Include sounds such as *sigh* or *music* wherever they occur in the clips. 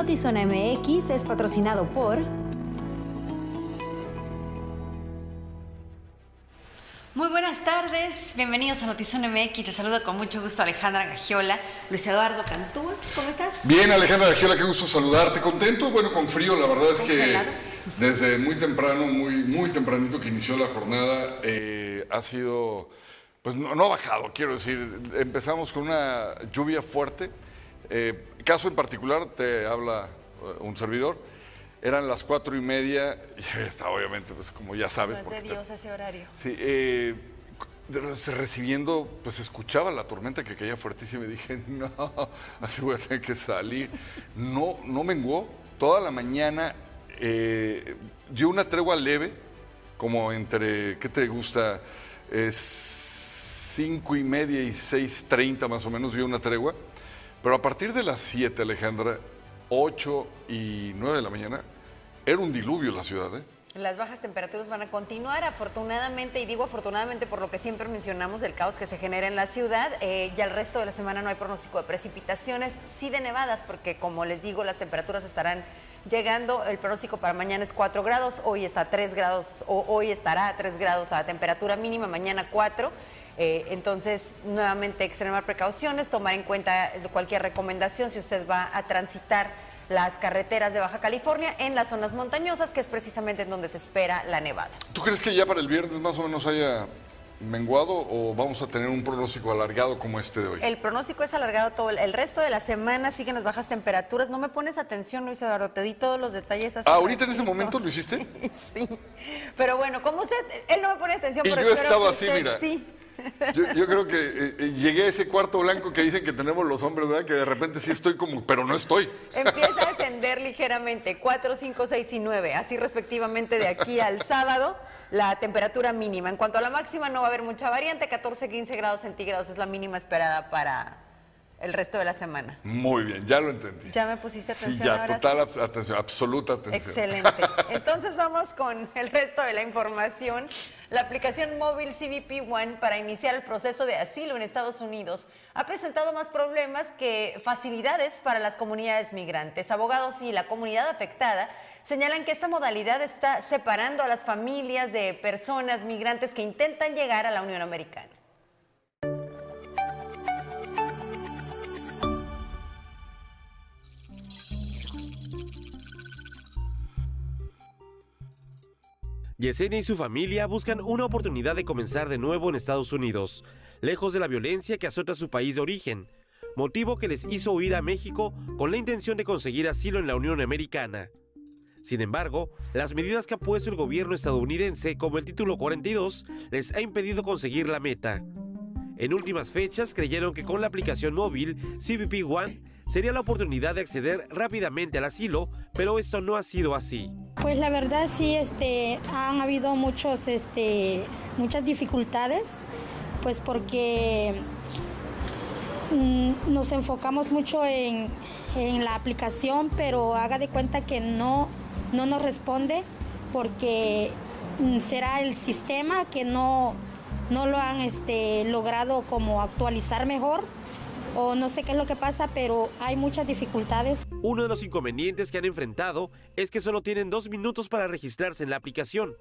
Notizona MX es patrocinado por... Muy buenas tardes, bienvenidos a Notizón MX. Te saluda con mucho gusto Alejandra Gagiola, Luis Eduardo Cantú. ¿Cómo estás? Bien, Alejandra Gagiola, qué gusto saludarte. Contento, bueno, con frío, la verdad es que desde muy temprano, muy, muy tempranito que inició la jornada, eh, ha sido, pues no, ha bajado, quiero decir. Empezamos con una lluvia fuerte. Eh, caso en particular, te habla eh, un servidor eran las cuatro y media, y está obviamente, pues como ya sabes. No de Dios ese horario. Sí, eh, recibiendo, pues escuchaba la tormenta que caía fuertísima y dije, *laughs* no, así voy a tener que salir. No, no menguó. Toda la mañana eh, dio una tregua leve, como entre, ¿qué te gusta? Es cinco y media y seis treinta más o menos dio una tregua. Pero a partir de las siete, Alejandra, 8 y 9 de la mañana, era un diluvio la ciudad. ¿eh? Las bajas temperaturas van a continuar, afortunadamente, y digo afortunadamente por lo que siempre mencionamos del caos que se genera en la ciudad. Eh, ya el resto de la semana no hay pronóstico de precipitaciones, sí de nevadas, porque como les digo, las temperaturas estarán llegando. El pronóstico para mañana es 4 grados, hoy está a 3 grados, o hoy estará a 3 grados la temperatura mínima, mañana 4. Eh, entonces, nuevamente, extremar precauciones, tomar en cuenta cualquier recomendación si usted va a transitar las carreteras de Baja California en las zonas montañosas, que es precisamente en donde se espera la nevada. ¿Tú crees que ya para el viernes más o menos haya menguado o vamos a tener un pronóstico alargado como este de hoy? El pronóstico es alargado todo el resto de la semana, siguen las bajas temperaturas. No me pones atención, Luis Eduardo, te di todos los detalles así. Ah, ¿Ahorita en ese momento lo hiciste? *laughs* Sí, Pero bueno, como usted, él no me pone atención, y pero yo estaba así, mira. Sí. Yo, creo que eh, eh, llegué a ese cuarto blanco que dicen que tenemos los hombres, ¿verdad? Que de repente sí estoy como, pero no estoy. Empieza a descender ligeramente, 4, 5, 6 y 9, así respectivamente de aquí al sábado, la temperatura mínima. En cuanto a la máxima, no va a haber mucha variante, 14, 15 grados centígrados es la mínima esperada para el resto de la semana. Muy bien, ya lo entendí. ¿Ya me pusiste atención? Sí, ya, total atención, absoluta atención. Excelente. Entonces vamos con el resto de la información. La aplicación móvil CBP One para iniciar el proceso de asilo en Estados Unidos ha presentado más problemas que facilidades para las comunidades migrantes. Abogados y la comunidad afectada señalan que esta modalidad está separando a las familias de personas migrantes que intentan llegar a la Unión Americana. Yesenia y su familia buscan una oportunidad de comenzar de nuevo en Estados Unidos, lejos de la violencia que azota su país de origen, motivo que les hizo huir a México con la intención de conseguir asilo en la Unión Americana. Sin embargo, las medidas que ha puesto el gobierno estadounidense, como el título 42, les ha impedido conseguir la meta. En últimas fechas creyeron que con la aplicación móvil CBP One sería la oportunidad de acceder rápidamente al asilo, pero esto no ha sido así. Pues la verdad sí, este, han habido muchos, este, muchas dificultades, pues porque mm, nos enfocamos mucho en, la aplicación, pero haga de cuenta que no, no nos responde porque mm, será el sistema que no, no lo han este, logrado como actualizar mejor o no sé qué es lo que pasa, pero hay muchas dificultades. Uno de los inconvenientes que han enfrentado es que solo tienen dos minutos para registrarse en la aplicación.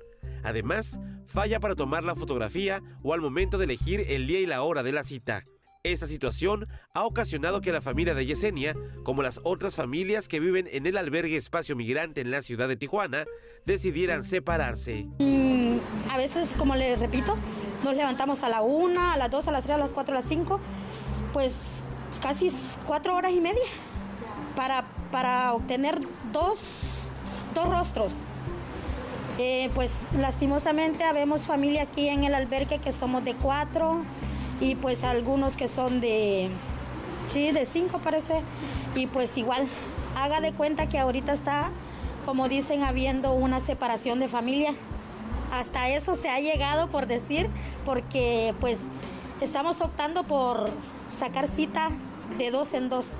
Además, falla para tomar la fotografía o al momento de elegir el día y la hora de la cita. Esta situación ha ocasionado que la familia de Yesenia, como las otras familias que viven en el albergue Espacio Migrante en la ciudad de Tijuana, decidieran separarse. Mm, a veces, como les repito, nos levantamos a la una, a las dos, a las tres, a las cuatro, a las cinco pues casi cuatro horas y media para, para obtener dos, rostros. Eh, pues lastimosamente habemos familia aquí en el albergue que somos de cuatro y pues algunos que son de, sí, de cinco parece. Y pues igual, haga de cuenta que ahorita está, como dicen, habiendo una separación de familia. Hasta eso se ha llegado por decir, porque pues estamos optando por sacar cita de dos en dos.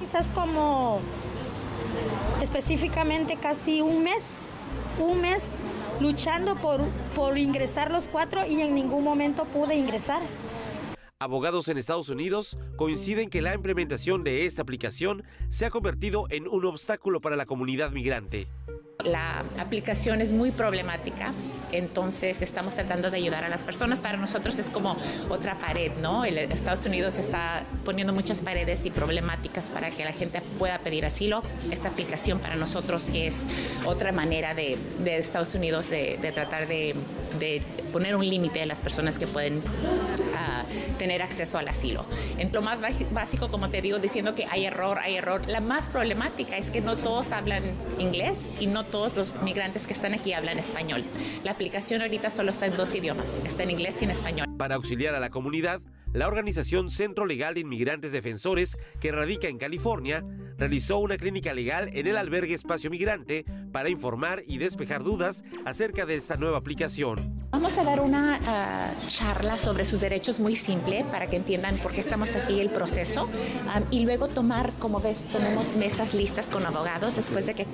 Quizás como específicamente casi un mes, un mes luchando por, por ingresar los cuatro y en ningún momento pude ingresar. Abogados en Estados Unidos coinciden que la implementación de esta aplicación se ha convertido en un obstáculo para la comunidad migrante. La aplicación es muy problemática, entonces estamos tratando de ayudar a las personas. Para nosotros es como otra pared, ¿no? Estados Unidos está poniendo muchas paredes y problemáticas para que la gente pueda pedir asilo. Esta aplicación para nosotros es otra manera de, Estados Unidos de, tratar de, poner un límite a las personas que pueden tener acceso al asilo. En lo más básico, como te digo, diciendo que hay error, hay error. La más problemática es que no todos hablan inglés y no todos los migrantes que están aquí hablan español. La aplicación ahorita solo está en dos idiomas, está en inglés y en español. Para auxiliar a la comunidad, la organización Centro Legal de Inmigrantes Defensores, que radica en California, realizó una clínica legal en el albergue Espacio Migrante para informar y despejar dudas acerca de esta nueva aplicación. Vamos a dar una ah, charla sobre sus derechos muy simple para que entiendan por qué estamos aquí, el proceso, y luego tomar, como ves, tenemos mesas listas con abogados. Después de que,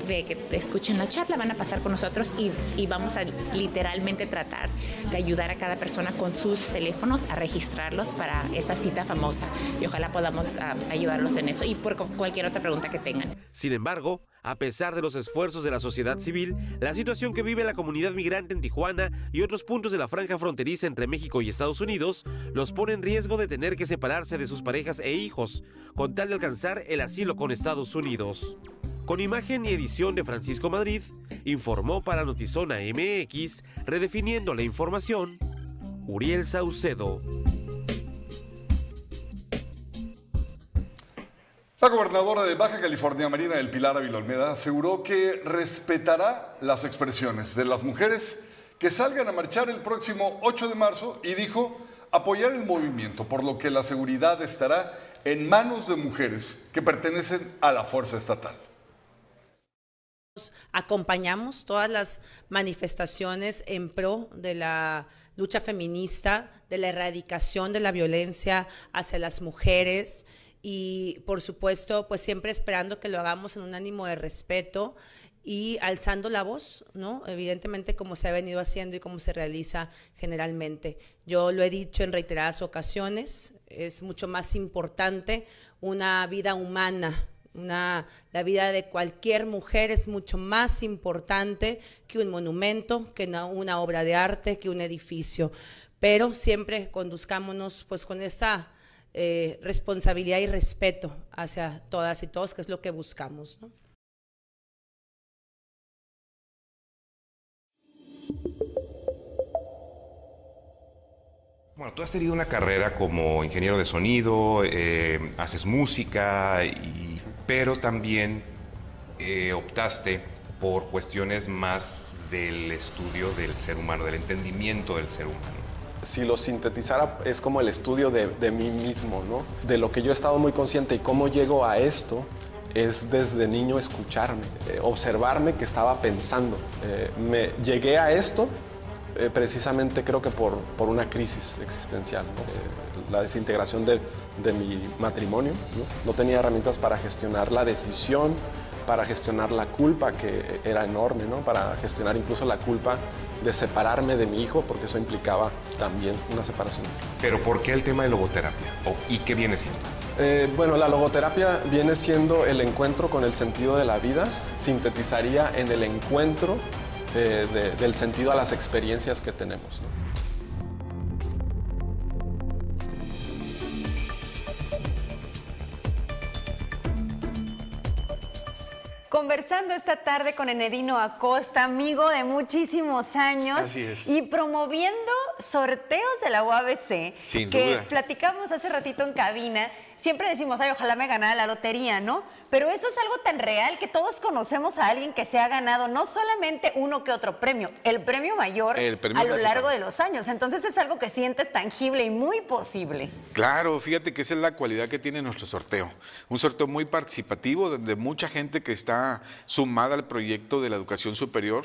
escuchen la charla, van a pasar con nosotros y vamos a literalmente tratar de ayudar a cada persona con sus teléfonos a registrarlos para esa cita famosa. Y ojalá podamos ah, ayudarlos en eso y por cualquier otra pregunta que tengan. Sin embargo, a pesar de los esfuerzos de la sociedad civil, la situación que vive la comunidad migrante en Tijuana y otros puntos de la franja fronteriza entre México y Estados Unidos los pone en riesgo de tener que separarse de sus parejas e hijos, con tal de alcanzar el asilo con Estados Unidos. Con imagen y edición de Francisco Madrid, informó para Notizona MX, redefiniendo la información, Uriel Saucedo. La gobernadora de Baja California, Marina del Pilar Ávila Olmeda, aseguró que respetará las expresiones de las mujeres que salgan a marchar el próximo 8 de marzo y dijo apoyar el movimiento, por lo que la seguridad estará en manos de mujeres que pertenecen a la fuerza estatal. Acompañamos todas las manifestaciones en pro de la lucha feminista, de la erradicación de la violencia hacia las mujeres y por supuesto, pues siempre esperando que lo hagamos en un ánimo de respeto y alzando la voz, ¿no? Evidentemente como se ha venido haciendo y como se realiza generalmente. Yo lo he dicho en reiteradas ocasiones, es mucho más importante una vida humana, una, la vida de cualquier mujer es mucho más importante que un monumento, que una, una obra de arte, que un edificio. Pero siempre conduzcámonos pues con esa eh, responsabilidad y respeto hacia todas y todos, que es lo que buscamos. Bueno, tú has tenido una carrera como ingeniero de sonido, eh, haces música, pero también eh, optaste por cuestiones más del estudio del ser humano, del entendimiento del ser humano si lo sintetizara, es como el estudio de, mí mismo, ¿no? De lo que yo he estado muy consciente y cómo llego a esto es desde niño escucharme, eh, observarme que estaba pensando. Eh, me llegué a esto eh, precisamente creo que por, por una crisis existencial, la desintegración de, de mi matrimonio. ¿no? no tenía herramientas para gestionar la decisión, para gestionar la culpa, que era enorme, ¿no? para gestionar incluso la culpa de separarme de mi hijo, porque eso implicaba también una separación. Pero ¿por qué el tema de logoterapia? ¿Y qué viene siendo? Eh, bueno, la logoterapia viene siendo el encuentro con el sentido de la vida, sintetizaría en el encuentro eh, del sentido a las experiencias que tenemos. Esta tarde con Enedino Acosta, amigo de muchísimos años. Y promoviendo sorteos de la UABC. que platicamos hace ratito en cabina siempre decimos, ay, ojalá me ganara la lotería, ¿no? Pero eso es algo tan real que todos conocemos a alguien que se ha ganado no solamente uno que otro premio, el premio mayor a lo largo de los años. Entonces es algo que sientes tangible y muy posible. Claro, fíjate que esa es la cualidad que tiene nuestro sorteo. Un sorteo muy participativo, donde mucha gente que está sumada al proyecto de la educación superior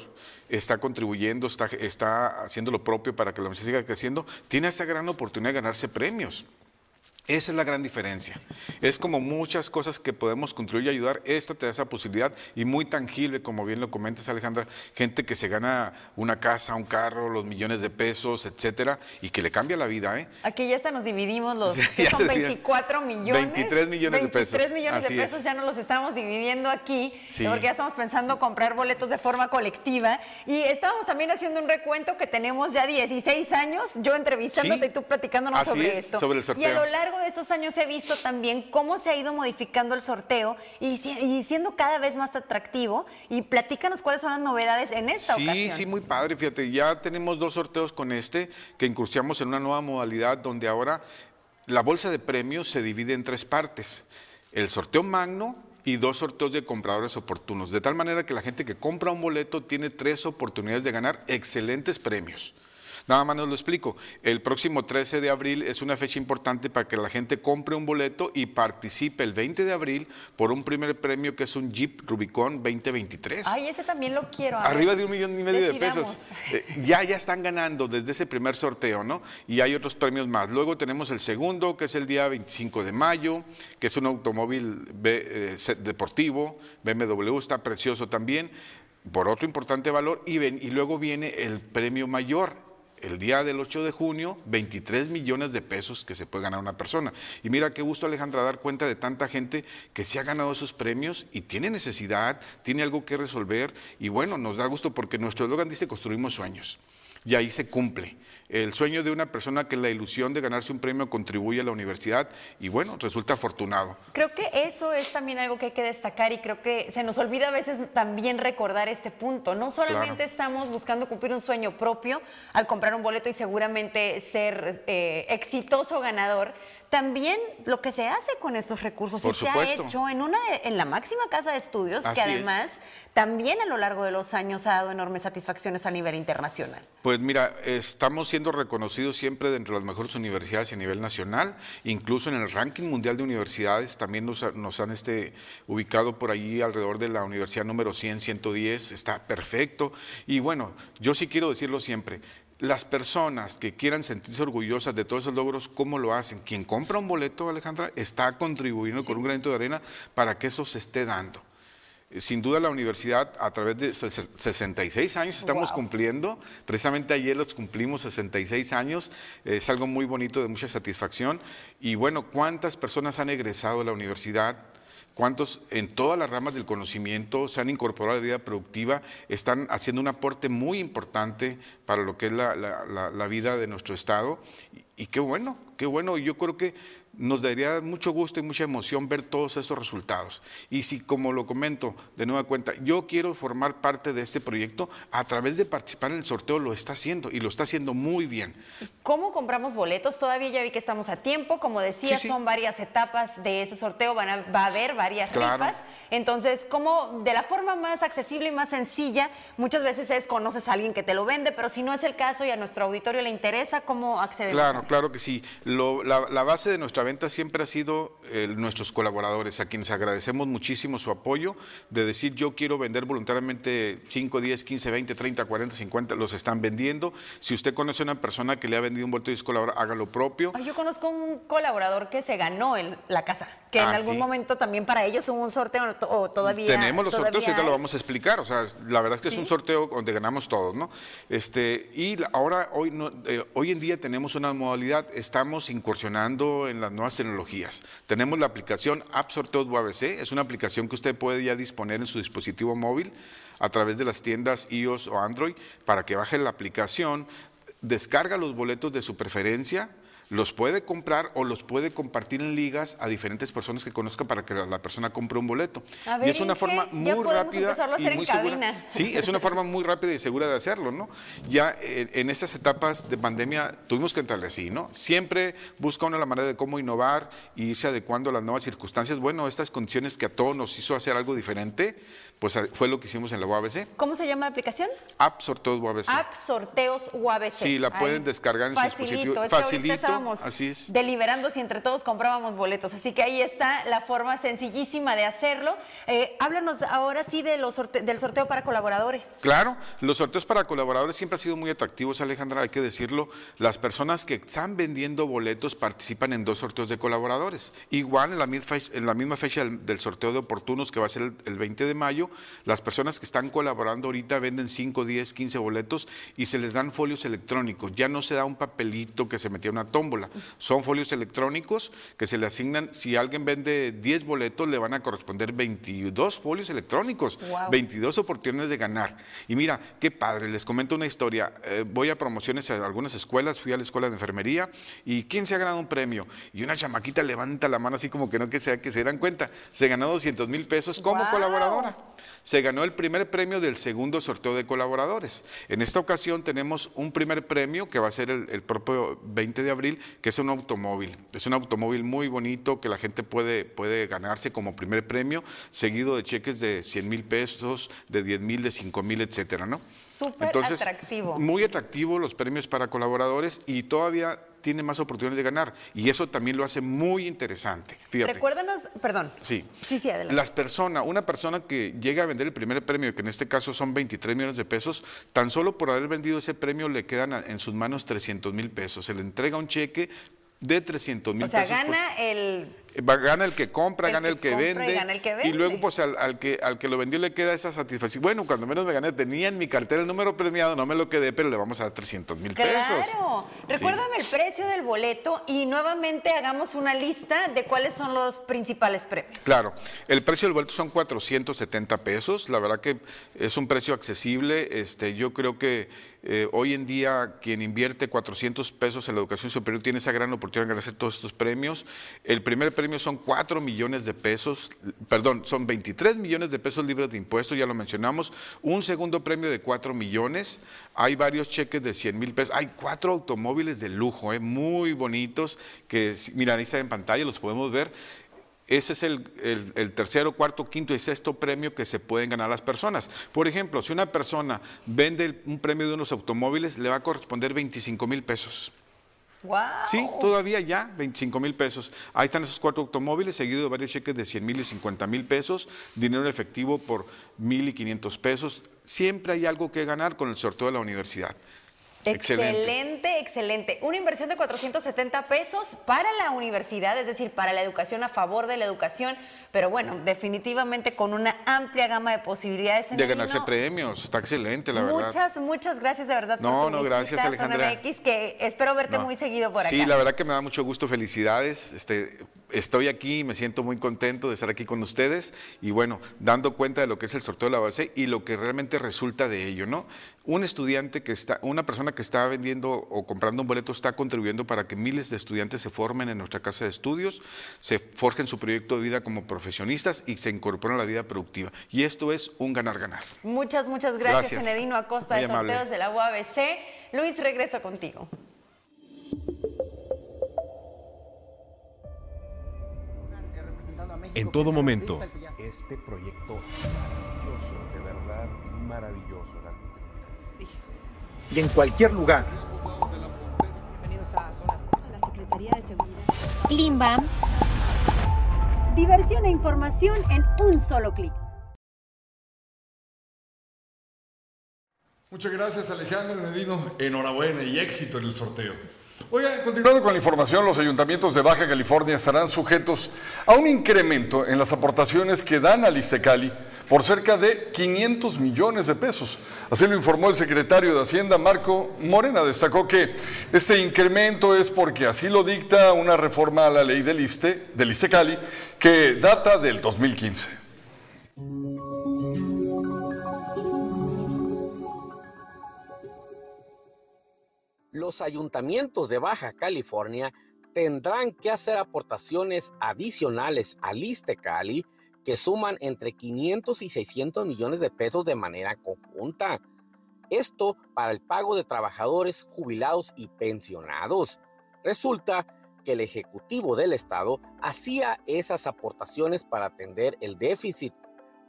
está contribuyendo, está, está haciendo lo propio para que la universidad siga creciendo, tiene esa gran oportunidad de ganarse premios. Esa es la gran diferencia. Es como muchas cosas que podemos construir y ayudar. Esta te da esa posibilidad y muy tangible, como bien lo comentas, Alejandra. Gente que se gana una casa, un carro, los millones de pesos, etcétera, y que le cambia la vida. ¿eh? Aquí ya hasta nos dividimos los *laughs* que son 24 millones. 23 millones de pesos. 23 millones Así de pesos es. ya no los estamos dividiendo aquí, Sí. porque ya estamos pensando comprar boletos de forma colectiva. Y estábamos también haciendo un recuento que tenemos ya 16 años, yo entrevistándote Sí. y tú platicándonos Así sobre es, esto. sobre el Y a lo largo de estos años he visto también cómo se ha ido modificando el sorteo y, si- y siendo cada vez más atractivo. Y platícanos cuáles son las novedades en esta Sí, ocasión. sí, muy padre. Fíjate, ya tenemos dos sorteos con este, que incursionamos en una nueva modalidad donde ahora la bolsa de premios se divide en tres partes. El sorteo magno y dos sorteos de compradores oportunos. De tal manera que la gente que compra un boleto tiene tres oportunidades de ganar excelentes premios. Nada más nos lo explico. El próximo 13 de abril es una fecha importante para que la gente compre un boleto y participe el 20 de abril por un primer premio que es un Jeep Rubicon 2023. Ay, ese también lo quiero. Arriba de un millón y medio de pesos. Eh, ya, ya están ganando desde ese primer sorteo, ¿no? Y hay otros premios más. Luego tenemos el segundo, que es el día 25 de mayo, que es un automóvil B- eh, deportivo, BMW, está precioso también, por otro importante valor. Y, ven- y luego viene el premio mayor. El día del 8 de junio, 23 millones de pesos que se puede ganar una persona. Y mira qué gusto, Alejandra, dar cuenta de tanta gente que se ha ganado esos premios y tiene necesidad, tiene algo que resolver. Y bueno, nos da gusto porque nuestro eslogan dice construimos sueños. Y ahí se cumple. El sueño de una persona que la ilusión de ganarse un premio contribuye a la universidad y bueno, resulta afortunado. Creo que eso es también algo que hay que destacar y creo que se nos olvida a veces también recordar este punto. No solamente Claro. estamos buscando cumplir un sueño propio al comprar un boleto y seguramente ser eh, exitoso ganador, también lo que se hace con estos recursos Por y se ha hecho en una de- en la máxima casa de estudios que es. además también a lo largo de los años ha dado enormes satisfacciones a nivel internacional. Pues mira, estamos siendo reconocidos siempre dentro de las mejores universidades a nivel nacional, incluso en el ranking mundial de universidades también nos, ha- nos han este, ubicado por allí alrededor de la universidad número 100, 110, está perfecto. Y bueno, yo sí quiero decirlo siempre, las personas que quieran sentirse orgullosas de todos esos logros, ¿cómo lo hacen? Quien compra un boleto, Alejandra, está contribuyendo con un granito de arena para que eso se esté dando. Eh, Sin duda la universidad a través de ses- 66 años estamos Wow. cumpliendo, precisamente ayer los cumplimos 66 años, es algo muy bonito de mucha satisfacción y bueno, ¿cuántas personas han egresado de la universidad? ¿Cuántos en todas las ramas del conocimiento se han incorporado a la vida productiva? Están haciendo un aporte muy importante para lo que es la, la- la- vida de nuestro Estado. Y, y qué bueno, qué bueno. Yo creo que nos daría mucho gusto y mucha emoción ver todos estos resultados. Y si, como lo comento de nueva cuenta, yo quiero formar parte de este proyecto, a través de participar en el sorteo lo está haciendo y lo está haciendo muy bien. ¿Cómo compramos boletos? Todavía ya vi que estamos a tiempo. Como decía, Sí, sí. son varias etapas de ese sorteo. Van a- va a haber varias Claro. rifas. Entonces, ¿cómo de la forma más accesible y más sencilla? Muchas veces es conoces a alguien que te lo vende, pero si no es el caso y a nuestro auditorio le interesa, ¿cómo accedemos? Claro, claro que sí. Lo- la, la base de nuestra venta siempre ha sido eh, nuestros colaboradores, a quienes agradecemos muchísimo su apoyo, de decir yo quiero vender voluntariamente 5, 10, 15, 20, 30, 40, 50, los están vendiendo. Si usted conoce a una persona que le ha vendido un boleto es colaborador, haga lo propio. Ay, Yo conozco un colaborador que se ganó el- la casa, que en Ah, algún sí. momento también para ellos hubo un sorteo o to- o todavía. Tenemos los sorteos ahorita lo vamos a explicar. O sea, la verdad es que es un sorteo donde ganamos todos, ¿no? Este, y ahora, hoy, no- eh, hoy en día tenemos una modalidad, estamos incursionando en las nuevas tecnologías. Tenemos la aplicación App UABC, es una aplicación que usted puede ya disponer en su dispositivo móvil a través de las tiendas iOS o Android para que baje la aplicación, descarga los boletos de su preferencia, los puede comprar o los puede compartir en ligas a diferentes personas que conozca para que la, persona compre un boleto. A y es una forma muy rápida y muy segura. Sí, es una forma muy rápida y segura de hacerlo, ¿no? Ya eh, en estas etapas de pandemia tuvimos que entrarle así, ¿no? Siempre busca uno la manera de cómo innovar y irse adecuando a las nuevas circunstancias. Bueno, estas condiciones que a todos nos hizo hacer algo diferente, pues fue lo que hicimos en la UABC. ¿Cómo se llama la aplicación? App Sorteos UABC. App Sorteos UABC. Sí, la pueden descargar en su facilito. dispositivo. Es que Facilito. estaba estábamos así es. deliberando si entre todos comprábamos boletos. Así que ahí está la forma sencillísima de hacerlo. Eh, háblanos ahora sí de los sorte- del sorteo para colaboradores. Claro, los sorteos para colaboradores siempre han sido muy atractivos, Alejandra, hay que decirlo. Las personas que están vendiendo boletos participan en dos sorteos de colaboradores. Igual en la misma fecha, en la misma fecha del, del sorteo de oportunos, que va a ser el, el 20 de mayo, las personas que están colaborando ahorita venden 5, 10, 15 boletos y se les dan folios electrónicos. Ya no se da un papelito que se metía en una tómbola. Son folios electrónicos que se le asignan. Si alguien vende 10 boletos, le van a corresponder 22 folios electrónicos. Wow. 22 oportunidades de ganar. Y mira, qué padre, les comento una historia. Eh, voy a promociones a algunas escuelas, fui a la escuela de enfermería y ¿quién se ha ganado un premio? Y una chamaquita levanta la mano así como que no que sea que se dan cuenta. Se ganó 200 mil pesos como colaboradora. Se ganó el primer premio del segundo sorteo de colaboradores. En esta ocasión tenemos un primer premio que va a ser el, el propio 20 de abril, que es un automóvil. Es un automóvil muy bonito que la gente puede, puede ganarse como primer premio, seguido de cheques de 100 mil pesos, de 10 mil, de 5 mil, etcétera, ¿no? Súper atractivo. Muy atractivo los premios para colaboradores y todavía tiene más oportunidades de ganar. Y eso también lo hace muy interesante. Fíjate. Recuérdanos, perdón. Sí. Sí, sí, adelante. Las personas, una persona que llega a vender el primer premio, que en este caso son 23 millones de pesos, tan solo por haber vendido ese premio le quedan en sus manos 300 mil pesos. Se le entrega un cheque de 300 mil o sea, pesos. pues, gana el Gana el que compra, El gana que el que compra y vende. gana el que Y luego, pues, al, al que, al que lo vendió le queda esa satisfacción. Bueno, cuando menos me gané, tenía en mi cartera el número premiado, no me lo quedé, pero le vamos a dar 300 mil pesos. Claro. Recuérdame el precio del boleto y nuevamente hagamos una lista de cuáles son los principales premios. Claro, el precio del boleto son 470 pesos, la verdad que es un precio accesible, este, yo creo que eh, hoy en día quien invierte 400 pesos en la educación superior tiene esa gran oportunidad de ganarse todos estos premios. El primer premio son 4 millones de pesos, perdón, son 23 millones de pesos libres de impuestos, ya lo mencionamos, un segundo premio de 4 millones, hay varios cheques de 100 mil pesos, hay cuatro automóviles de lujo, eh, muy bonitos, que si- mira, ahí en pantalla, los podemos ver. Ese es el, el- el tercero, cuarto, quinto y sexto premio que se pueden ganar las personas. Por ejemplo, si una persona vende un premio de unos automóviles, le va a corresponder 25 mil pesos. Wow. Sí, todavía ya, 25 mil pesos. Ahí están esos cuatro automóviles, seguido de varios cheques de 100 mil y 50 mil pesos, dinero en efectivo por mil y 500 pesos. Siempre hay algo que ganar con el sorteo de la universidad. Excelente, excelente. Una inversión de 470 pesos para la universidad, es decir, para la educación, a favor de la educación, pero bueno, definitivamente con una amplia gama de posibilidades. De Enedino. ganarse premios, está excelente, la verdad. Muchas, muchas gracias de verdad No, por tu no, gracias, visita Alejandra. Que espero verte No. muy seguido por acá. Sí, la verdad que me da mucho gusto, felicidades. Este, estoy aquí, me siento muy contento de estar aquí con ustedes y bueno, dando cuenta de lo que es el sorteo de la base y lo que realmente resulta de ello, ¿no? Un estudiante que está, una persona que está vendiendo o comprando un boleto está contribuyendo para que miles de estudiantes se formen en nuestra casa de estudios, se forjen su proyecto de vida como profesionistas y se incorporen a la vida productiva. Y esto es un ganar-ganar. Muchas, muchas gracias, Gracias. Enedino Acosta Muy de amable. Sorteos de la UABC. Luis, regreso contigo. En todo momento. Este proyecto maravilloso, de verdad maravilloso. y en cualquier lugar. La Secretaría de Seguridad. Klimbam. Diversión e información en un solo clic. Muchas gracias Alejandro Nedino, enhorabuena y éxito en el sorteo. Oigan, continuando con la información, los ayuntamientos de Baja California estarán sujetos a un incremento en las aportaciones que dan al Istecali por cerca de 500 millones de pesos. Así lo informó el secretario de Hacienda, Marco Morena. Destacó que este incremento es porque así lo dicta una reforma a la ley del, ISTE, del Istecali que data del 2015. los ayuntamientos de Baja California tendrán que hacer aportaciones adicionales al Istecali que suman entre 500 y 600 millones de pesos de manera conjunta. Esto para el pago de trabajadores jubilados y pensionados. Resulta que el Ejecutivo del Estado hacía esas aportaciones para atender el déficit,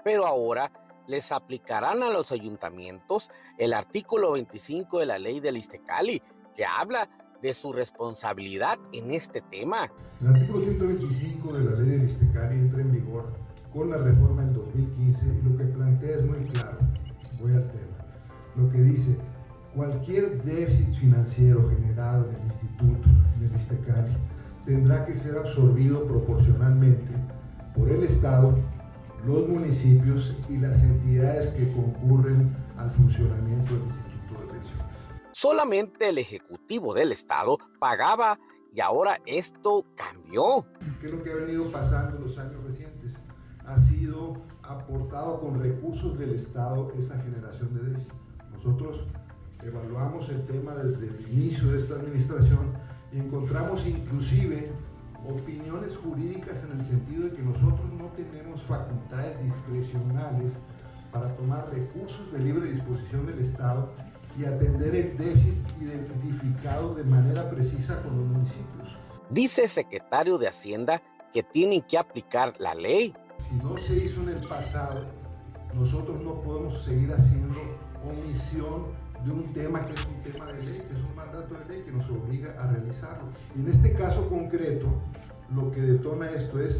pero ahora les aplicarán a los ayuntamientos el artículo 25 de la ley del Istecali, que habla de su responsabilidad en este tema. El artículo 125 de la ley del Istecari entra en vigor con la reforma del 2015 y lo que plantea es muy claro. Voy al tema. Lo que dice, cualquier déficit financiero generado en el instituto, en el Istecari, tendrá que ser absorbido proporcionalmente por el Estado, los municipios y las entidades que concurren al funcionamiento del Instituto de Pensiones. Solamente el Ejecutivo del Estado pagaba y ahora esto cambió. ¿Qué es lo que ha venido pasando en los años recientes? Ha sido aportado con recursos del Estado esa generación de déficit. Nosotros evaluamos el tema desde el inicio de esta administración y encontramos inclusive opiniones jurídicas en el sentido de que nosotros no tenemos facultades discrecionales para tomar recursos de libre disposición del Estado y atender el déficit identificado de manera precisa con los municipios. Dice el secretario de Hacienda que tienen que aplicar la ley. Si no se hizo en el pasado, nosotros no podemos seguir haciendo omisión de un tema que es un tema de ley, que es un mandato de ley que nos obliga a realizarlo. Y en este caso concreto, lo que detona esto es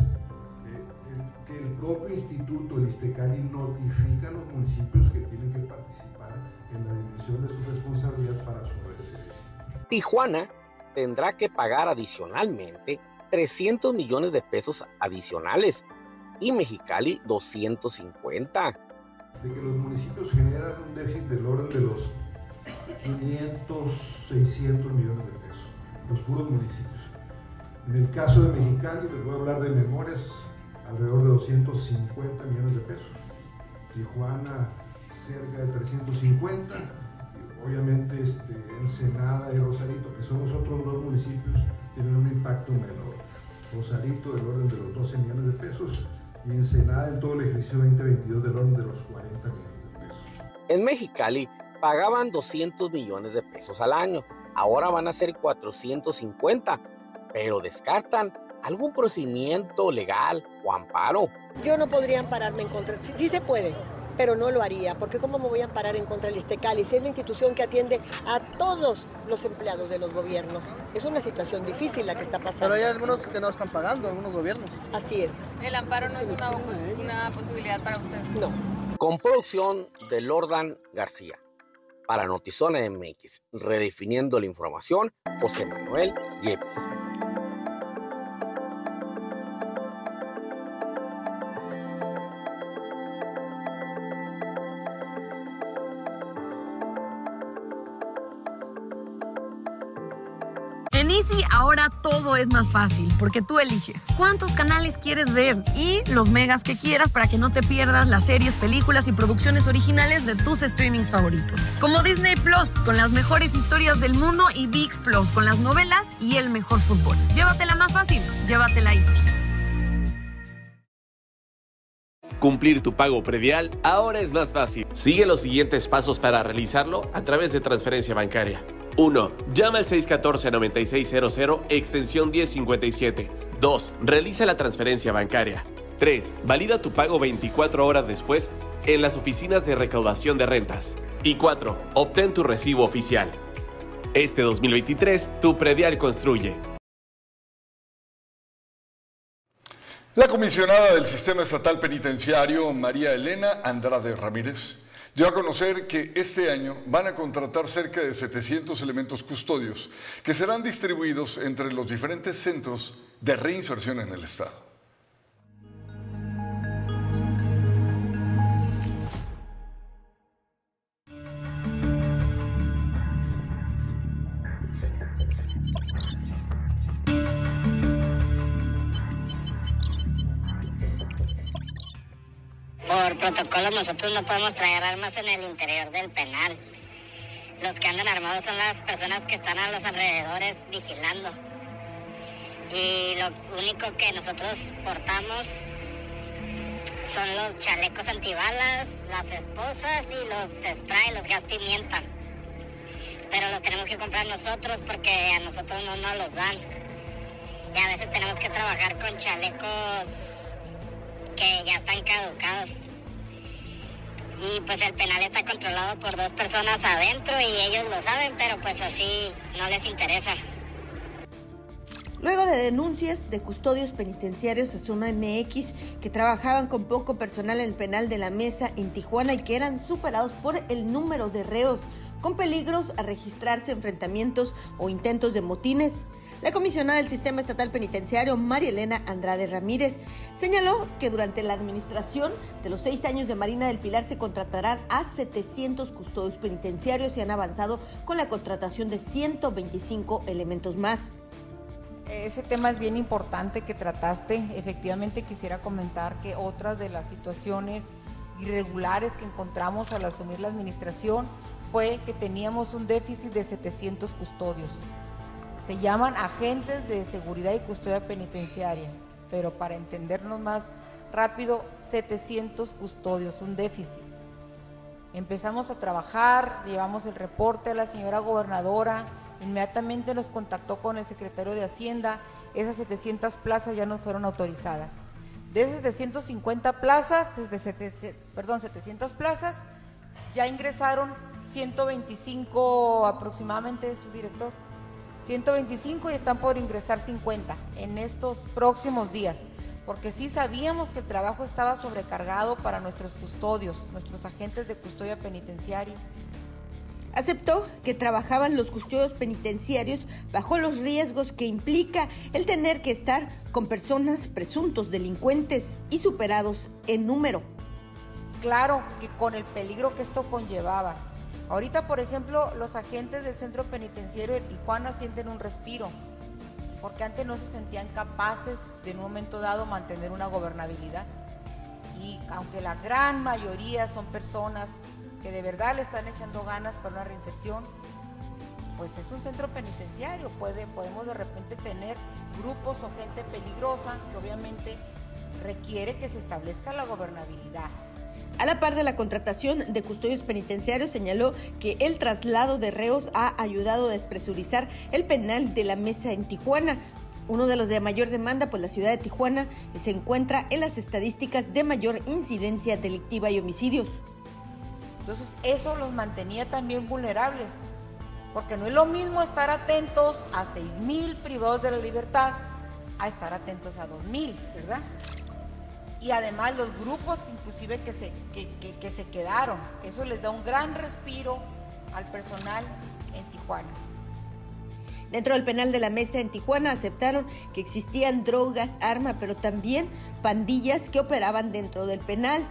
que el propio instituto, el ISTECALI, notifica a los municipios que tienen que participar en la dimensión de su responsabilidad para su servicio. Tijuana tendrá que pagar adicionalmente 300 millones de pesos adicionales y Mexicali 250. De que los municipios generan un déficit del orden de los 500, 600 millones de pesos, los puros municipios. En el caso de Mexicali, les voy a hablar de memorias, alrededor de 250 millones de pesos. Tijuana, cerca de 350. Obviamente, este, Ensenada y Rosarito, que son los otros dos municipios, tienen un impacto menor. Rosarito del orden de los 12 millones de pesos y Ensenada en todo el ejercicio 2022 del orden de los 40 millones de pesos. En Mexicali pagaban 200 millones de pesos al año, ahora van a ser 450, pero descartan algún procedimiento legal o amparo. Yo no podría ampararme en contra, sí, sí se puede, pero no lo haría, porque ¿cómo me voy a amparar en contra del Istecali? Si es la institución que atiende a todos los empleados de los gobiernos. Es una situación difícil la que está pasando. Pero hay algunos que no están pagando, algunos gobiernos. Así es. ¿El amparo no es una, una posibilidad para usted? No. Con producción de Lordan García. Para Notizona MX, redefiniendo la información, José Manuel Yepes. Ahora todo es más fácil porque tú eliges cuántos canales quieres ver y los megas que quieras para que no te pierdas las series, películas y producciones originales de tus streamings favoritos. Como Disney Plus con las mejores historias del mundo y VIX Plus con las novelas y el mejor fútbol. Llévatela más fácil, llévatela Easy. Cumplir tu pago predial ahora es más fácil. Sigue los siguientes pasos para realizarlo a través de transferencia bancaria. 1. Llama al 614-9600, extensión 1057. 2. Realiza la transferencia bancaria. 3. Valida tu pago 24 horas después en las oficinas de recaudación de rentas. Y 4. Obtén tu recibo oficial. Este 2023, tu predial construye. La comisionada del Sistema Estatal Penitenciario, María Elena Andrade Ramírez, dio a conocer que este año van a contratar cerca de 700 elementos custodios que serán distribuidos entre los diferentes centros de reinserción en el Estado. Protocolo nosotros no podemos traer armas en el interior del penal. Los que andan armados son las personas que están a los alrededores vigilando. Y lo único que nosotros portamos son los chalecos antibalas, las esposas y los spray, los gas pimienta. Pero los tenemos que comprar nosotros porque a nosotros no nos los dan. Y a veces tenemos que trabajar con chalecos que ya están caducados. Y pues el penal está controlado por dos personas adentro y ellos lo saben, pero pues así no les interesa. Luego de denuncias de custodios penitenciarios a Zona MX que trabajaban con poco personal en el penal de la mesa en Tijuana y que eran superados por el número de reos con peligros a registrarse enfrentamientos o intentos de motines, la comisionada del Sistema Estatal Penitenciario, María Elena Andrade Ramírez, señaló que durante la administración de los seis años de Marina del Pilar se contratarán a 700 custodios penitenciarios y han avanzado con la contratación de 125 elementos más. Ese tema es bien importante que trataste. Efectivamente quisiera comentar que otras de las situaciones irregulares que encontramos al asumir la administración fue que teníamos un déficit de 700 custodios. Se llaman agentes de seguridad y custodia penitenciaria, pero para entendernos más rápido, 700 custodios, un déficit. Empezamos a trabajar, llevamos el reporte a la señora gobernadora, Inmediatamente nos contactó con el secretario de Hacienda, esas 700 plazas ya no fueron autorizadas. De esas 750 plazas, desde, perdón, 700 plazas, ya ingresaron 125 aproximadamente, su director, 125 y están por ingresar 50 en estos próximos días, porque sí sabíamos que el trabajo estaba sobrecargado para nuestros custodios, nuestros agentes de custodia penitenciaria aceptó que trabajaban los custodios penitenciarios bajo los riesgos que implica el tener que estar con personas presuntos delincuentes y superados en número. Claro que con el peligro que esto conllevaba. Ahorita, por ejemplo, los agentes del centro penitenciario de Tijuana sienten un respiro, porque antes no se sentían capaces de en un momento dado mantener una gobernabilidad. Y aunque la gran mayoría son personas que de verdad le están echando ganas para una reinserción, pues es un centro penitenciario, podemos de repente tener grupos o gente peligrosa que obviamente requiere que se establezca la gobernabilidad. A la par de la contratación de custodios penitenciarios, señaló que el traslado de reos ha ayudado a despresurizar el penal de la mesa en Tijuana. Uno de los de mayor demanda, pues la ciudad de Tijuana se encuentra en las estadísticas de mayor incidencia delictiva y homicidios. Entonces eso los mantenía también vulnerables, porque no es lo mismo estar atentos a 6.000 privados de la libertad a estar atentos a 2.000, ¿verdad? Y además los grupos inclusive que se, que, se quedaron, eso les da un gran respiro al personal en Tijuana. Dentro del penal de la mesa en Tijuana aceptaron que existían drogas, armas, pero también pandillas que operaban dentro del penal.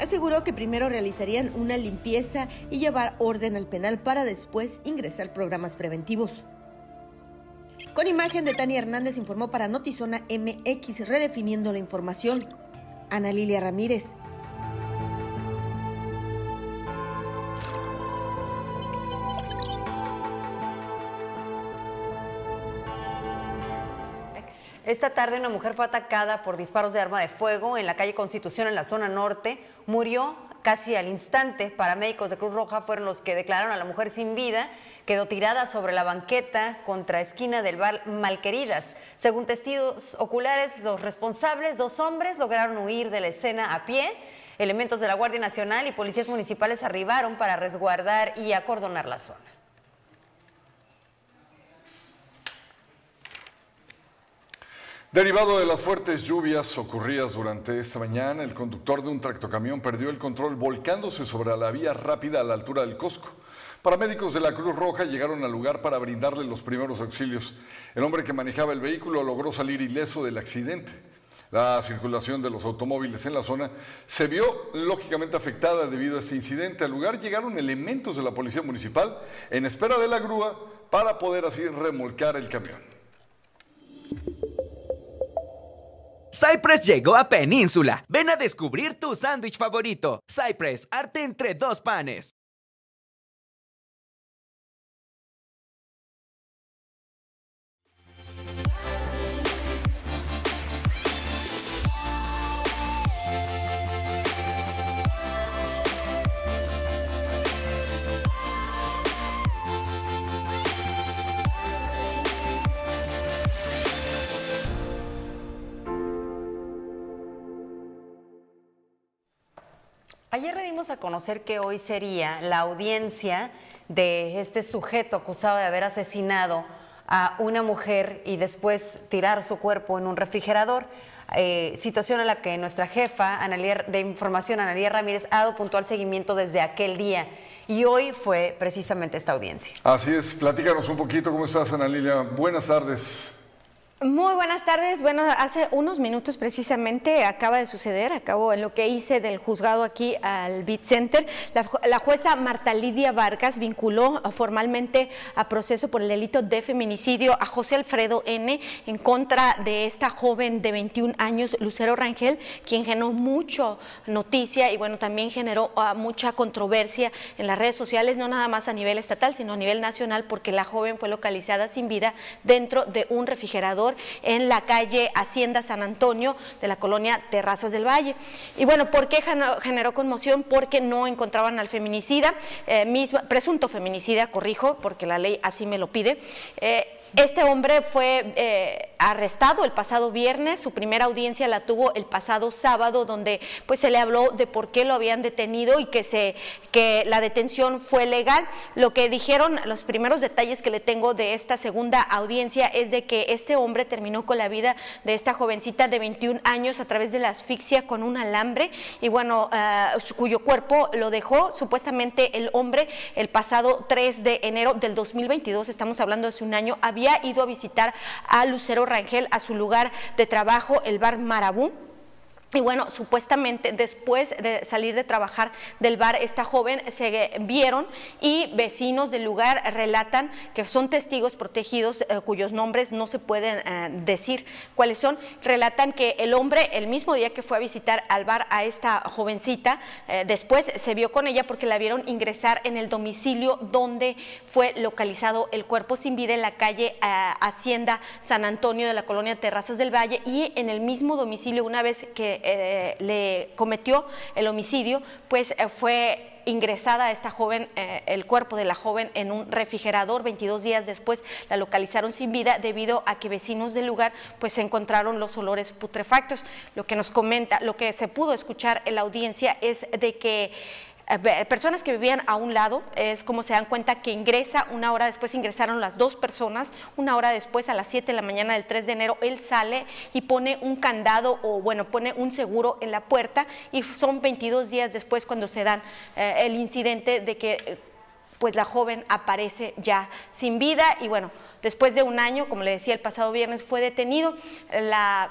Aseguró que primero realizarían una limpieza y llevar orden al penal para después ingresar programas preventivos. Con imagen de Tania Hernández informó para Notizona MX redefiniendo la información. Ana Lilia Ramírez. Esta tarde una mujer fue atacada por disparos de arma de fuego en la calle Constitución en la zona norte. Murió casi al instante. Paramédicos de Cruz Roja fueron los que declararon a la mujer sin vida. Quedó tirada sobre la banqueta contra esquina del bar Malqueridas. Según testigos oculares, los responsables, dos hombres, lograron huir de la escena a pie. Elementos de la Guardia Nacional y policías municipales arribaron para resguardar y acordonar la zona. Derivado de las fuertes lluvias ocurridas durante esta mañana, el conductor de un tractocamión perdió el control volcándose sobre la vía rápida a la altura del Cosco. Paramédicos de la Cruz Roja llegaron al lugar para brindarle los primeros auxilios. El hombre que manejaba el vehículo logró salir ileso del accidente. La circulación de los automóviles en la zona se vio lógicamente afectada debido a este incidente. Al lugar llegaron elementos de la Policía Municipal en espera de la grúa para poder así remolcar el camión. Cypress llegó a Península. Ven a descubrir tu sándwich favorito. Cypress, arte entre dos panes. Ayer le dimos a conocer que hoy sería la audiencia de este sujeto acusado de haber asesinado a una mujer y después tirar su cuerpo en un refrigerador. Eh, situación a la que nuestra jefa Analía, de información, Analía Ramírez, ha dado puntual seguimiento desde aquel día. Y hoy fue precisamente esta audiencia. Así es, platícanos un poquito, ¿cómo estás, Ana Lilia? Buenas tardes. Muy buenas tardes. Bueno, hace unos minutos precisamente acaba de suceder, acabo en lo que hice del juzgado aquí al Beat Center. La, la, jueza Marta Lidia Vargas vinculó formalmente a proceso por el delito de feminicidio a José Alfredo N. en contra de esta joven de 21 años, Lucero Rangel, quien generó mucho noticia y bueno, también generó uh, mucha controversia en las redes sociales, no nada más a nivel estatal, sino a nivel nacional, porque la joven fue localizada sin vida dentro de un refrigerador en la calle Hacienda San Antonio de la colonia Terrazas del Valle. Y bueno, ¿por qué generó conmoción? Porque no encontraban al feminicida, eh, mismo, presunto feminicida, corrijo, porque la ley así me lo pide. Eh, este hombre fue eh, arrestado el pasado viernes, su primera audiencia la tuvo el pasado sábado, donde pues se le habló de por qué lo habían detenido y que se que la detención fue legal. Lo que dijeron los primeros detalles que le tengo de esta segunda audiencia es de que este hombre terminó con la vida de esta jovencita de 21 años a través de la asfixia con un alambre y bueno, uh, cuyo cuerpo lo dejó supuestamente el hombre el pasado 3 de enero del 2022, estamos hablando de hace un año, había había ido a visitar a Lucero Rangel a su lugar de trabajo, el bar Marabú. Y bueno, supuestamente después de salir de trabajar del bar, esta joven se vieron y vecinos del lugar relatan que son testigos protegidos eh, cuyos nombres no se pueden eh, decir cuáles son. Relatan que el hombre, el mismo día que fue a visitar al bar a esta jovencita, eh, después se vio con ella porque la vieron ingresar en el domicilio donde fue localizado el cuerpo sin vida en la calle Hacienda San Antonio de la colonia Terrazas del Valle y en el mismo domicilio una vez que eh, le cometió el homicidio, pues eh, fue ingresada esta joven, eh, el cuerpo de la joven en un refrigerador. 22 días después la localizaron sin vida debido a que vecinos del lugar pues encontraron los olores putrefactos. Lo que nos comenta, lo que se pudo escuchar en la audiencia es de que personas que vivían a un lado, es como se dan cuenta que ingresa, una hora después ingresaron las dos personas, una hora después a las 7 de la mañana del 3 de enero, él sale y pone un candado o bueno, pone un seguro en la puerta y son 22 días después cuando se dan eh, el incidente de que eh, pues la joven aparece ya sin vida y bueno, después de un año, como le decía el pasado viernes, fue detenido. La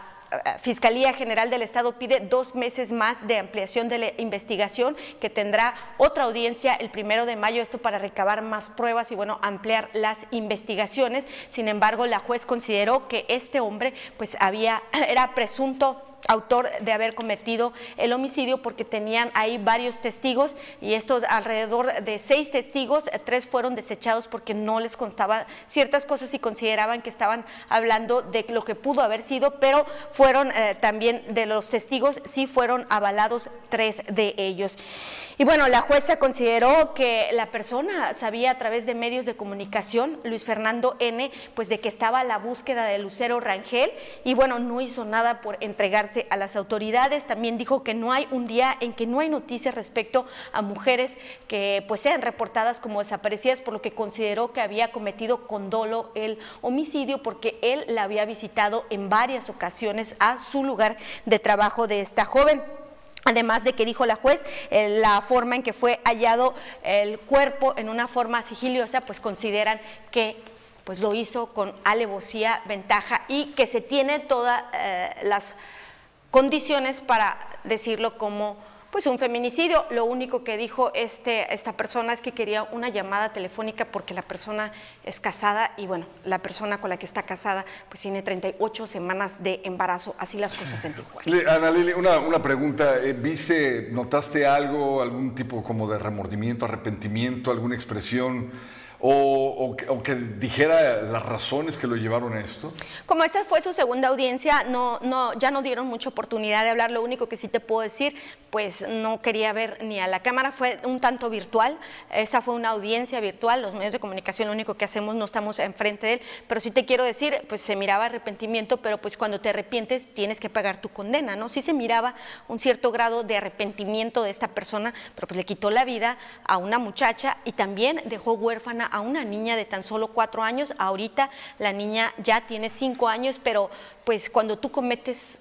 Fiscalía General del Estado pide dos meses más de ampliación de la investigación, que tendrá otra audiencia el primero de mayo, esto para recabar más pruebas y bueno, ampliar las investigaciones. Sin embargo, la juez consideró que este hombre pues había, *clears throat* era presunto autor de haber cometido el homicidio porque tenían ahí varios testigos y estos alrededor de seis testigos, tres fueron desechados porque no les constaban ciertas cosas y consideraban que estaban hablando de lo que pudo haber sido, pero fueron eh, también de los testigos, sí fueron avalados tres de ellos. Y bueno, la jueza consideró que la persona sabía a través de medios de comunicación, Luis Fernando N., pues de que estaba la búsqueda de Lucero Rangel y bueno, no hizo nada por entregarse a las autoridades. También dijo que no hay un día en que no hay noticias respecto a mujeres que pues sean reportadas como desaparecidas, por lo que consideró que había cometido con dolo el homicidio porque él la había visitado en varias ocasiones a su lugar de trabajo de esta joven. Además de que dijo la juez, eh, la forma en que fue hallado el cuerpo en una forma sigiliosa, pues consideran que pues lo hizo con alevosía, ventaja y que se tiene todas eh, las condiciones para decirlo como pues un feminicidio. Lo único que dijo este, esta persona es que quería una llamada telefónica porque la persona es casada y bueno, la persona con la que está casada pues tiene 38 semanas de embarazo, así las cosas en Tijuana. Ana Lili, una, una pregunta, eh, ¿viste, notaste algo, algún tipo como de remordimiento, arrepentimiento, alguna expresión? O, que, dijera las razones que lo llevaron a esto? Como esta fue su segunda audiencia, no, no, ya no dieron mucha oportunidad de hablar. Lo único que sí te puedo decir, pues no quería ver ni a la cámara, fue un tanto virtual. Esa fue una audiencia virtual. Los medios de comunicación lo único que hacemos no estamos enfrente de él. Pero sí te quiero decir, pues se miraba arrepentimiento, pero pues cuando te arrepientes tienes que pagar tu condena, ¿no? Sí se miraba un cierto grado de arrepentimiento de esta persona, pero pues le quitó la vida a una muchacha y también dejó huérfana a una niña de tan solo cuatro años. Ahorita la niña ya tiene cinco años, pero pues cuando tú cometes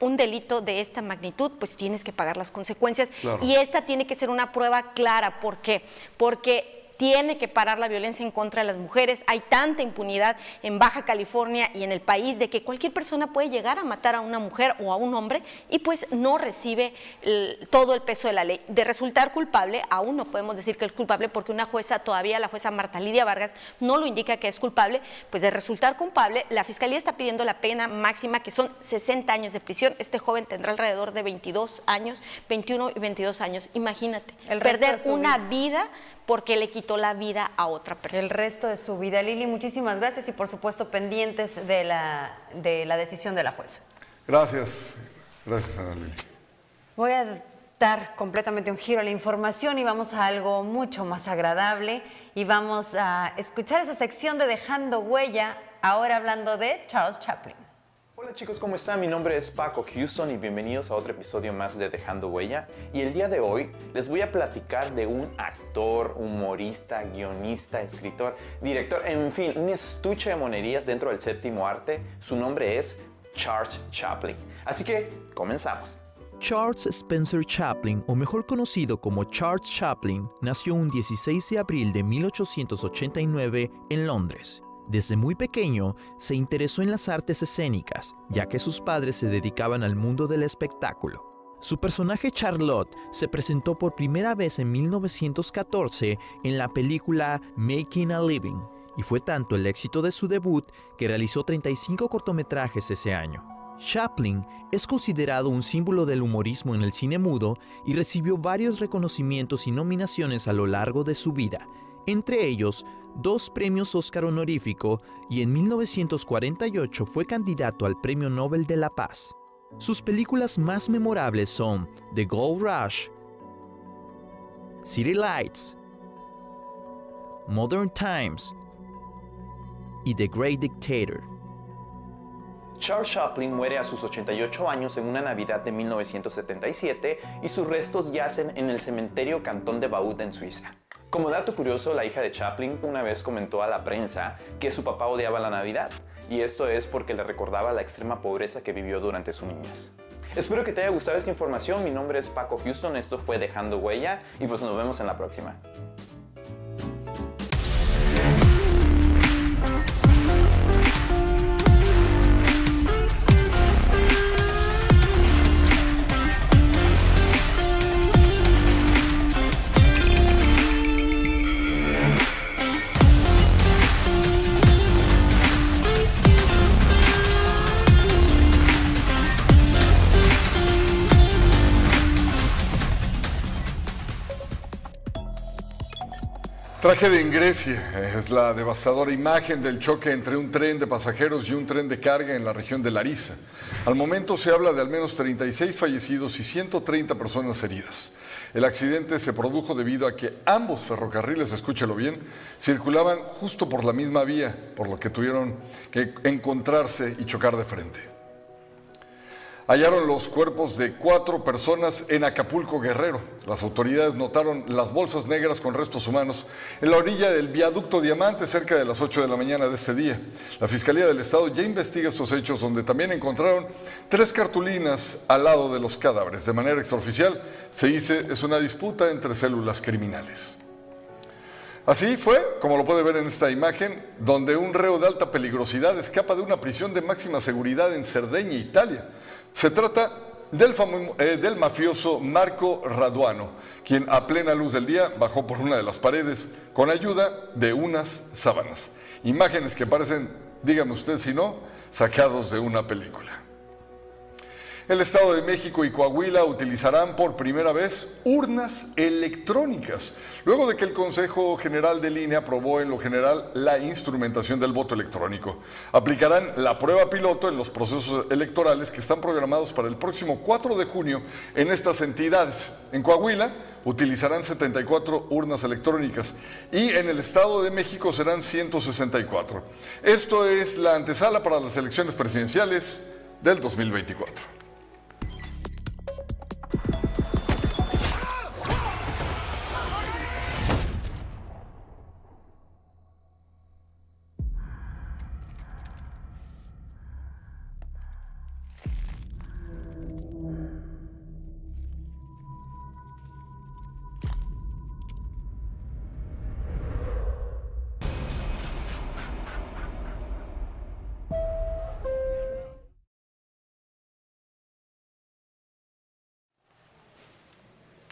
un delito de esta magnitud, pues tienes que pagar las consecuencias. Claro. Y esta tiene que ser una prueba clara. ¿Por qué? Porque tiene que parar la violencia en contra de las mujeres. Hay tanta impunidad en Baja California y en el país de que cualquier persona puede llegar a matar a una mujer o a un hombre y pues no recibe el- todo el peso de la ley. De resultar culpable, aún no podemos decir que es culpable porque una jueza todavía, la jueza Marta Lidia Vargas, no lo indica que es culpable, pues de resultar culpable, la Fiscalía está pidiendo la pena máxima que son 60 años de prisión. Este joven tendrá alrededor de 22 años, 21 y 22 años. Imagínate, El perder una vida. Porque le quitó la vida a otra persona. El resto de su vida. Lili, muchísimas gracias y por supuesto pendientes de la, de la decisión de la jueza. Gracias. Gracias, Ana Lili. Voy a dar completamente un giro a la información y vamos a algo mucho más agradable y vamos a escuchar esa sección de Dejando Huella, ahora hablando de Charles Chaplin. Hola chicos, ¿cómo están? Mi nombre es Paco Houston y bienvenidos a otro episodio más de Dejando Huella. Y el día de hoy les voy a platicar de un actor, humorista, guionista, escritor, director, en fin, un estuche de monerías dentro del séptimo arte. Su nombre es Charles Chaplin. Así que comenzamos. Charles Spencer Chaplin, o mejor conocido como Charles Chaplin, nació un 16 de abril de 1889 en Londres. Desde muy pequeño se interesó en las artes escénicas, ya que sus padres se dedicaban al mundo del espectáculo. Su personaje Charlotte se presentó por primera vez en 1914 en la película Making a Living, y fue tanto el éxito de su debut que realizó 35 cortometrajes ese año. Chaplin es considerado un símbolo del humorismo en el cine mudo y recibió varios reconocimientos y nominaciones a lo largo de su vida, entre ellos dos premios Oscar honorífico y en 1948 fue candidato al Premio Nobel de la Paz. Sus películas más memorables son The Gold Rush, City Lights, Modern Times y The Great Dictator. Charles Chaplin muere a sus 88 años en una Navidad de 1977 y sus restos yacen en el cementerio Cantón de Baud en Suiza. Como dato curioso, la hija de Chaplin una vez comentó a la prensa que su papá odiaba la Navidad, y esto es porque le recordaba la extrema pobreza que vivió durante su niñez. Espero que te haya gustado esta información, mi nombre es Paco Houston, esto fue Dejando Huella y pues nos vemos en la próxima. Tragedia en Grecia es la devastadora imagen del choque entre un tren de pasajeros y un tren de carga en la región de Larissa. Al momento se habla de al menos 36 fallecidos y 130 personas heridas. El accidente se produjo debido a que ambos ferrocarriles, escúchelo bien, circulaban justo por la misma vía, por lo que tuvieron que encontrarse y chocar de frente. Hallaron los cuerpos de cuatro personas en Acapulco Guerrero. Las autoridades notaron las bolsas negras con restos humanos en la orilla del viaducto Diamante cerca de las 8 de la mañana de ese día. La Fiscalía del Estado ya investiga estos hechos donde también encontraron tres cartulinas al lado de los cadáveres. De manera extraoficial se dice es una disputa entre células criminales. Así fue, como lo puede ver en esta imagen, donde un reo de alta peligrosidad escapa de una prisión de máxima seguridad en Cerdeña, Italia. Se trata del, eh, del mafioso Marco Raduano, quien a plena luz del día bajó por una de las paredes con ayuda de unas sábanas. Imágenes que parecen, dígame usted si no, sacados de una película. El Estado de México y Coahuila utilizarán por primera vez urnas electrónicas, luego de que el Consejo General de Línea aprobó en lo general la instrumentación del voto electrónico. Aplicarán la prueba piloto en los procesos electorales que están programados para el próximo 4 de junio en estas entidades. En Coahuila utilizarán 74 urnas electrónicas y en el Estado de México serán 164. Esto es la antesala para las elecciones presidenciales del 2024.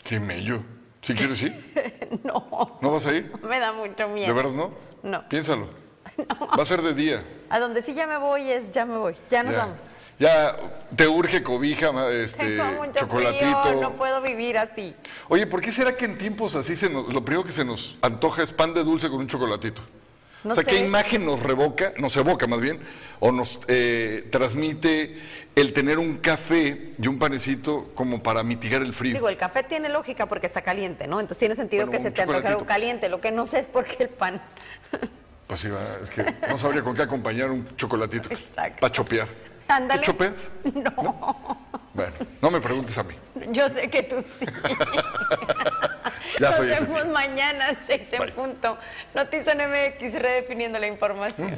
Qué mello. ¿Sí quieres ir? *laughs* no. ¿No vas a ir? Me da mucho miedo. ¿De veras no? No. Piénsalo. *laughs* Va a ser de día. A donde sí ya me voy es ya me voy. Ya nos Ya. vamos. Ya te urge cobija, este, *laughs* mucho chocolatito. frío, no puedo vivir así. Oye, ¿por qué será que en tiempos así se nos- lo primero que se nos antoja es pan de dulce con un chocolatito? No o sea, sé, ¿qué es- imagen nos revoca, nos evoca más bien, o nos eh, transmite el tener un café y un panecito como para mitigar el frío? Digo, el café tiene lógica porque está caliente, ¿no? Entonces tiene sentido Bueno, que se te antoje algo chocolatito. caliente. Lo que no sé es por qué el pan. Pues sí, es que no sabría con qué acompañar un chocolatito *laughs* para chopear. Ándale. ¿Tú chopeas? *laughs* No. Bueno, no me preguntes a mí. Yo sé que tú sí. *laughs* Ya Nos soy ese vemos tipo. mañana, 6 en Bye. punto. Noticias MX redefiniendo la información.